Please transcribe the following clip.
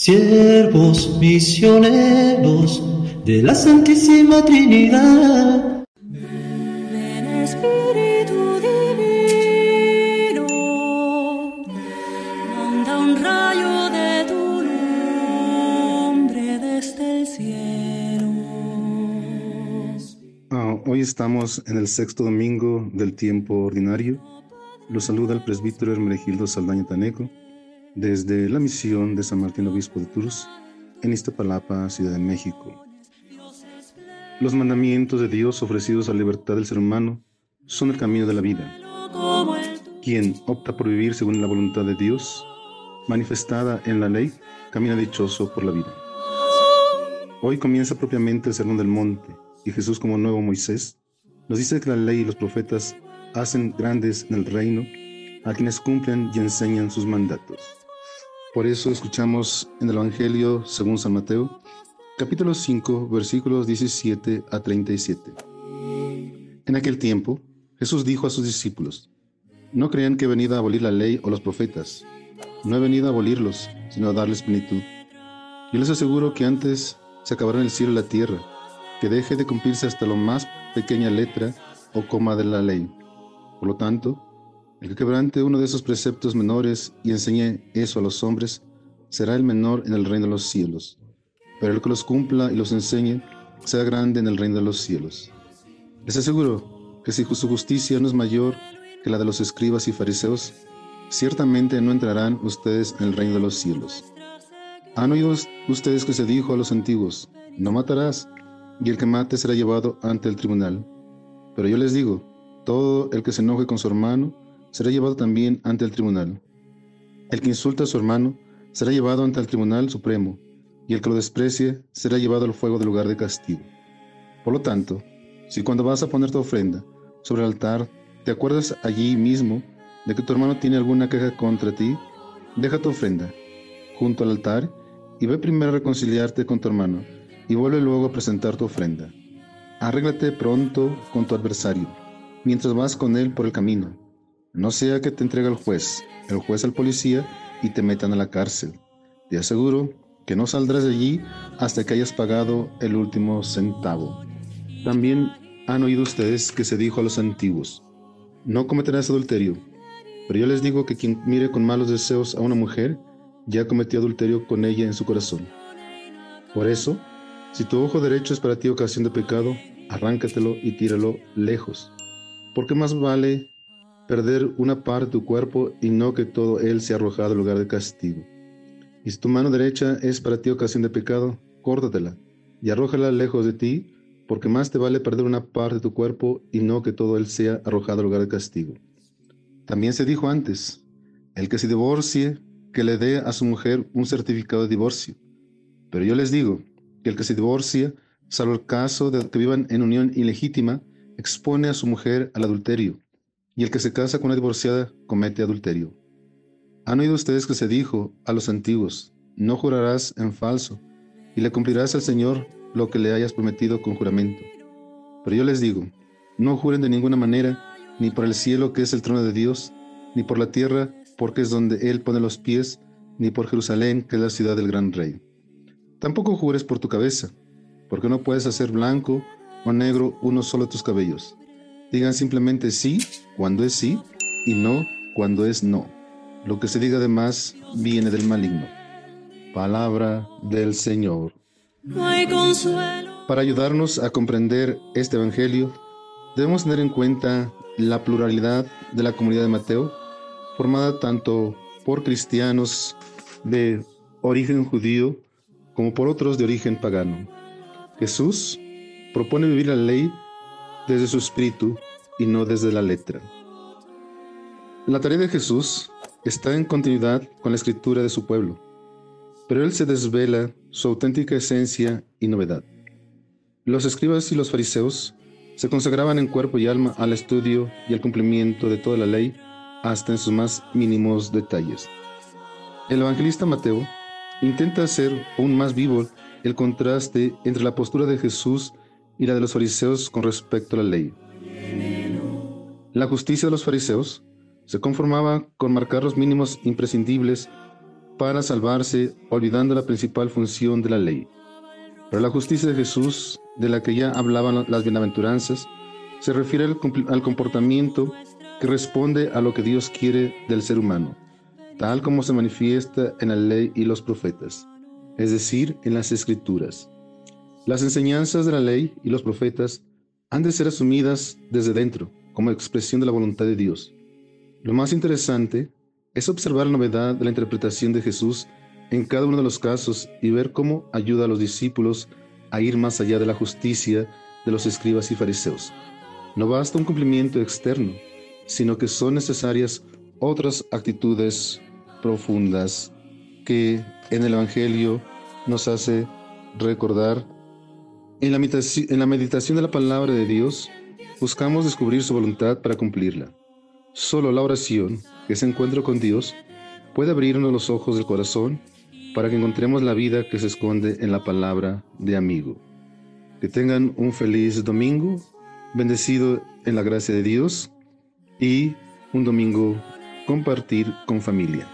siervos misioneros de la Santísima Trinidad. Ven Espíritu Divino, manda un rayo de tu nombre desde el cielo. Ah, hoy estamos en el sexto domingo del tiempo ordinario. Los saluda el presbítero Hermenegildo Saldaña Taneco desde la misión de San Martín Obispo de Tours en Iztapalapa, Ciudad de México. Los mandamientos de Dios ofrecidos a la libertad del ser humano son el camino de la vida. Quien opta por vivir según la voluntad de Dios, manifestada en la ley, camina dichoso por la vida. Hoy comienza propiamente el Sermón del Monte, y Jesús como nuevo Moisés nos dice que la ley y los profetas hacen grandes en el reino a quienes cumplen y enseñan sus mandatos. Por eso escuchamos en el Evangelio según San Mateo, capítulo 5, versículos 17 a 37. En aquel tiempo, Jesús dijo a sus discípulos, no crean que he venido a abolir la ley o los profetas. No he venido a abolirlos, sino a darles plenitud. Yo les aseguro que antes se acabará el cielo y la tierra, que deje de cumplirse hasta lo más pequeña letra o coma de la ley. Por lo tanto, el que quebrante uno de esos preceptos menores y enseñe eso a los hombres, será el menor en el reino de los cielos. Pero el que los cumpla y los enseñe, será grande en el reino de los cielos. Les aseguro que si su justicia no es mayor que la de los escribas y fariseos, ciertamente no entrarán ustedes en el reino de los cielos. Han oído ustedes que se dijo a los antiguos, no matarás, y el que mate será llevado ante el tribunal. Pero yo les digo, todo el que se enoje con su hermano será llevado también ante el tribunal. El que insulta a su hermano será llevado ante el tribunal supremo, y el que lo desprecie será llevado al fuego del lugar de castigo. Por lo tanto, si cuando vas a poner tu ofrenda sobre el altar te acuerdas allí mismo de que tu hermano tiene alguna queja contra ti, deja tu ofrenda junto al altar y ve primero a reconciliarte con tu hermano y vuelve luego a presentar tu ofrenda. Arréglate pronto con tu adversario, mientras vas con él por el camino. No sea que te entregue el juez, el juez al policía y te metan a la cárcel. Te aseguro que no saldrás de allí hasta que hayas pagado el último centavo. También han oído ustedes que se dijo a los antiguos, no cometerás adulterio. Pero yo les digo que quien mire con malos deseos a una mujer, ya cometió adulterio con ella en su corazón. Por eso, si tu ojo derecho es para ti ocasión de pecado, arráncatelo y tíralo lejos. Porque más vale perder una parte de tu cuerpo y no que todo él sea arrojado al lugar de castigo. Y si tu mano derecha es para ti ocasión de pecado, córtatela y arrójala lejos de ti, porque más te vale perder una parte de tu cuerpo y no que todo él sea arrojado al lugar de castigo. También se dijo antes, el que se divorcie, que le dé a su mujer un certificado de divorcio. Pero yo les digo que el que se divorcia, salvo el caso de que vivan en unión ilegítima, expone a su mujer al adulterio, y el que se casa con una divorciada comete adulterio. Han oído ustedes que se dijo a los antiguos, no jurarás en falso, y le cumplirás al Señor lo que le hayas prometido con juramento. Pero yo les digo, no juren de ninguna manera, ni por el cielo que es el trono de Dios, ni por la tierra porque es donde Él pone los pies, ni por Jerusalén que es la ciudad del gran rey. Tampoco jures por tu cabeza, porque no puedes hacer blanco o negro uno solo de tus cabellos. Digan simplemente sí cuando es sí y no cuando es no. Lo que se diga de más viene del maligno. Palabra del Señor. Para ayudarnos a comprender este Evangelio, debemos tener en cuenta la pluralidad de la comunidad de Mateo, formada tanto por cristianos de origen judío como por otros de origen pagano. Jesús propone vivir la ley desde su espíritu y no desde la letra. La tarea de Jesús está en continuidad con la escritura de su pueblo, pero él se desvela su auténtica esencia y novedad. Los escribas y los fariseos se consagraban en cuerpo y alma al estudio y al cumplimiento de toda la ley hasta en sus más mínimos detalles. El evangelista Mateo intenta hacer aún más vivo el contraste entre la postura de Jesús y la de los fariseos con respecto a la ley. La justicia de los fariseos se conformaba con marcar los mínimos imprescindibles para salvarse, olvidando la principal función de la ley. Pero la justicia de Jesús, de la que ya hablaban las bienaventuranzas, se refiere al, comportamiento que responde a lo que Dios quiere del ser humano, tal como se manifiesta en la ley y los profetas, es decir, en las escrituras. Las enseñanzas de la ley y los profetas han de ser asumidas desde dentro, como expresión de la voluntad de Dios. Lo más interesante es observar la novedad de la interpretación de Jesús en cada uno de los casos y ver cómo ayuda a los discípulos a ir más allá de la justicia de los escribas y fariseos. No basta un cumplimiento externo, sino que son necesarias otras actitudes profundas que en el Evangelio nos hace recordar. En la, meditación de la palabra de Dios, buscamos descubrir su voluntad para cumplirla. Solo la oración, que es encuentro con Dios, puede abrirnos los ojos del corazón para que encontremos la vida que se esconde en la palabra de amigo. Que tengan un feliz domingo, bendecido en la gracia de Dios y un domingo compartir con familia.